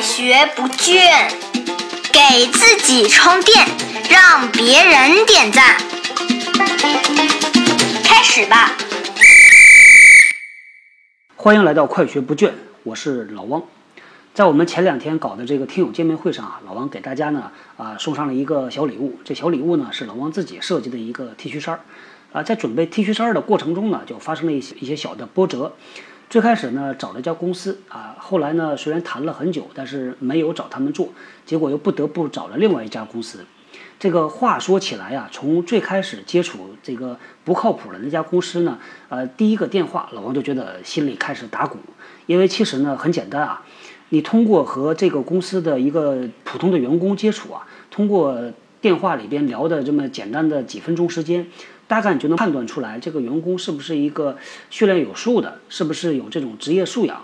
学不倦，给自己充电，让别人点赞。开始吧！欢迎来到快学不倦，我是老汪。在我们前两天搞的这个听友见面会上啊，老王给大家呢啊送上了一个小礼物。这小礼物呢是老王自己设计的一个 T 恤衫儿啊。在准备 T 恤衫儿的过程中呢，就发生了一些一些小的波折。最开始呢找了一家公司啊，后来呢虽然谈了很久，但是没有找他们做，结果又不得不找了另外一家公司。这个话说起来呀，从最开始接触这个不靠谱的那家公司呢，呃，第一个电话老王就觉得心里开始打鼓，因为其实呢很简单啊，你通过和这个公司的一个普通的员工接触啊，通过电话里边聊的这么简单的几分钟时间。大概你就能判断出来，这个员工是不是一个训练有素的，是不是有这种职业素养？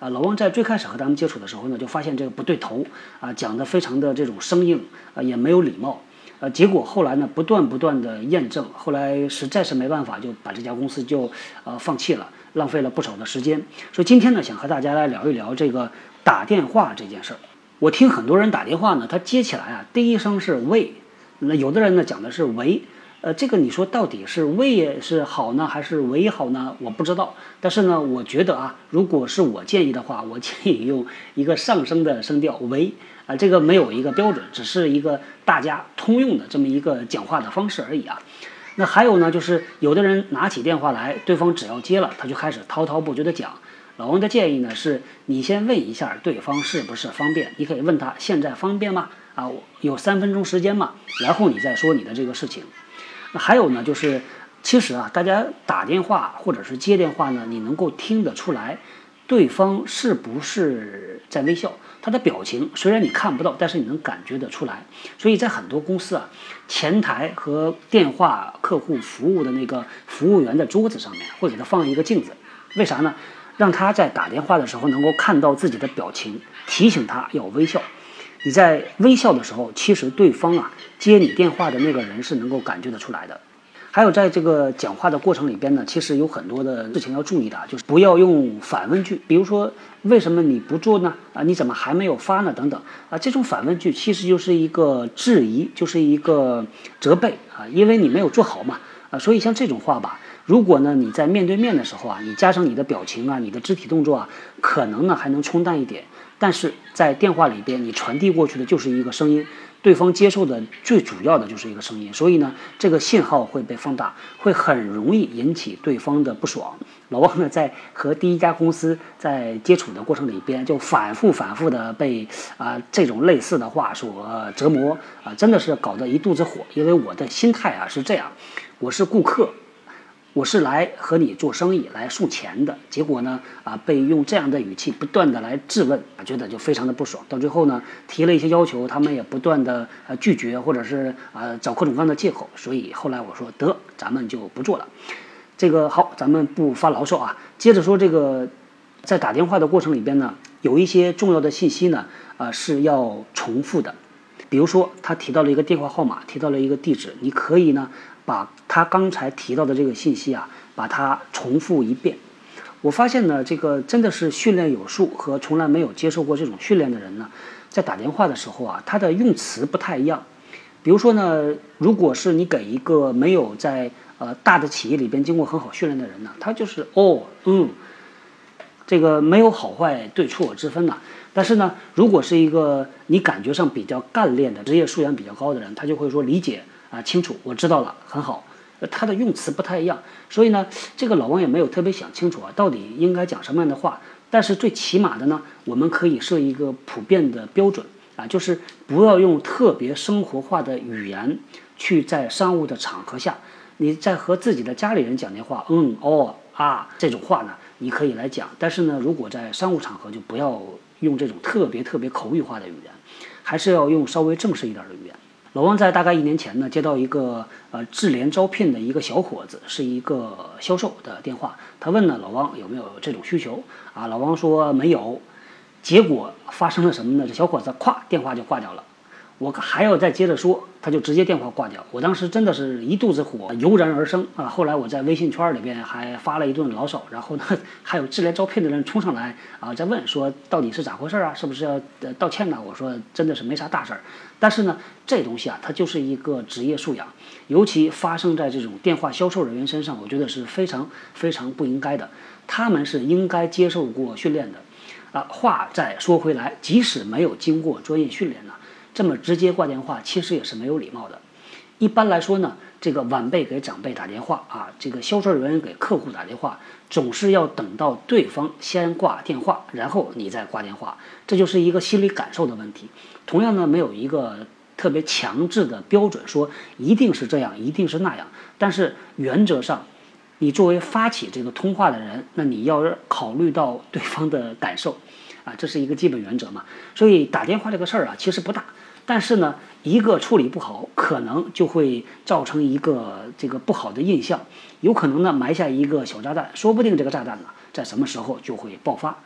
啊，老王在最开始和他们接触的时候呢，就发现这个不对头，啊，讲的非常的这种生硬，啊，也没有礼貌，呃，结果后来呢，不断不断的验证，后来实在是没办法，就把这家公司就呃放弃了，浪费了不少的时间。所以今天呢，想和大家来聊一聊这个打电话这件事儿。我听很多人打电话呢，他接起来啊，第一声是喂，那有的人呢讲的是喂。呃，这个你说到底是喂是好呢，还是喂好呢？我不知道。但是呢，我觉得啊，如果是我建议的话，我建议用一个上升的声调喂啊，这个没有一个标准，只是一个大家通用的这么一个讲话的方式而已啊。那还有呢，就是有的人拿起电话来，对方只要接了，他就开始滔滔不绝的讲。老王的建议呢，是你先问一下对方是不是方便，你可以问他现在方便吗？啊，有三分钟时间吗？然后你再说你的这个事情。那还有呢，就是其实啊，大家打电话或者是接电话呢，你能够听得出来，对方是不是在微笑？他的表情虽然你看不到，但是你能感觉得出来。所以在很多公司啊，前台和电话客户服务的那个服务员的桌子上面会给他放一个镜子，为啥呢？让他在打电话的时候能够看到自己的表情，提醒他要微笑。你在微笑的时候，其实对方啊接你电话的那个人是能够感觉得出来的。还有在这个讲话的过程里边呢，其实有很多的事情要注意的，就是不要用反问句，比如说为什么你不做呢？啊，你怎么还没有发呢？等等啊，这种反问句其实就是一个质疑，就是一个责备啊，因为你没有做好嘛啊，所以像这种话吧，如果呢你在面对面的时候啊，你加上你的表情啊，你的肢体动作啊，可能呢还能冲淡一点。但是在电话里边，你传递过去的就是一个声音，对方接受的最主要的就是一个声音，所以呢，这个信号会被放大，会很容易引起对方的不爽。老王呢，在和第一家公司在接触的过程里边，就反复反复的被啊这种类似的话所折磨啊，真的是搞得一肚子火。因为我的心态啊是这样，我是顾客。我是来和你做生意来送钱的，结果呢，啊，被用这样的语气不断的来质问，啊，觉得就非常的不爽。到最后呢，提了一些要求，他们也不断的呃拒绝，或者是啊找各种各样的借口。所以后来我说得，咱们就不做了。这个好，咱们不发牢骚啊。接着说这个，在打电话的过程里边呢，有一些重要的信息呢，啊是要重复的。比如说他提到了一个电话号码，提到了一个地址，你可以呢。把他刚才提到的这个信息啊，把它重复一遍。我发现呢，这个真的是训练有素和从来没有接受过这种训练的人呢，在打电话的时候啊，他的用词不太一样。比如说呢，如果是你给一个没有在呃大的企业里边经过很好训练的人呢，他就是哦嗯，这个没有好坏对错之分呐。但是呢，如果是一个你感觉上比较干练的职业素养比较高的人，他就会说理解。啊，清楚，我知道了，很好。他的用词不太一样，所以呢，这个老王也没有特别想清楚啊，到底应该讲什么样的话。但是最起码的呢，我们可以设一个普遍的标准啊，就是不要用特别生活化的语言去在商务的场合下，你在和自己的家里人讲电话，嗯，哦，啊，这种话呢，你可以来讲。但是呢，如果在商务场合，就不要用这种特别特别口语化的语言，还是要用稍微正式一点的语言。老王在大概一年前呢，接到一个呃智联招聘的一个小伙子，是一个销售的电话。他问呢老王有没有这种需求啊？老王说没有。结果发生了什么呢？这小伙子咵电话就挂掉了。我还要再接着说，他就直接电话挂掉。我当时真的是一肚子火油然而生啊！后来我在微信圈里边还发了一顿牢骚，然后呢，还有智联招聘的人冲上来啊，在问说到底是咋回事啊？是不是要道歉呢？我说真的是没啥大事儿。但是呢，这东西啊，它就是一个职业素养，尤其发生在这种电话销售人员身上，我觉得是非常非常不应该的。他们是应该接受过训练的。啊，话再说回来，即使没有经过专业训练呢。这么直接挂电话，其实也是没有礼貌的。一般来说呢，这个晚辈给长辈打电话啊，这个销售人员给客户打电话，总是要等到对方先挂电话，然后你再挂电话，这就是一个心理感受的问题。同样呢，没有一个特别强制的标准，说一定是这样，一定是那样。但是原则上，你作为发起这个通话的人，那你要考虑到对方的感受，啊，这是一个基本原则嘛。所以打电话这个事儿啊，其实不大。但是呢，一个处理不好，可能就会造成一个这个不好的印象，有可能呢埋下一个小炸弹，说不定这个炸弹呢在什么时候就会爆发。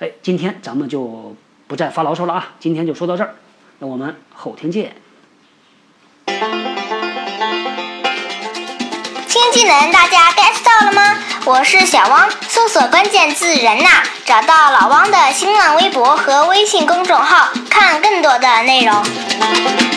哎，今天咱们就不再发牢骚了啊，今天就说到这儿，那我们后天见。新技能大家 get 到了吗？我是小汪，索关键字“人呐”，找到老汪的新浪微博和微信公众号，看更多的内容。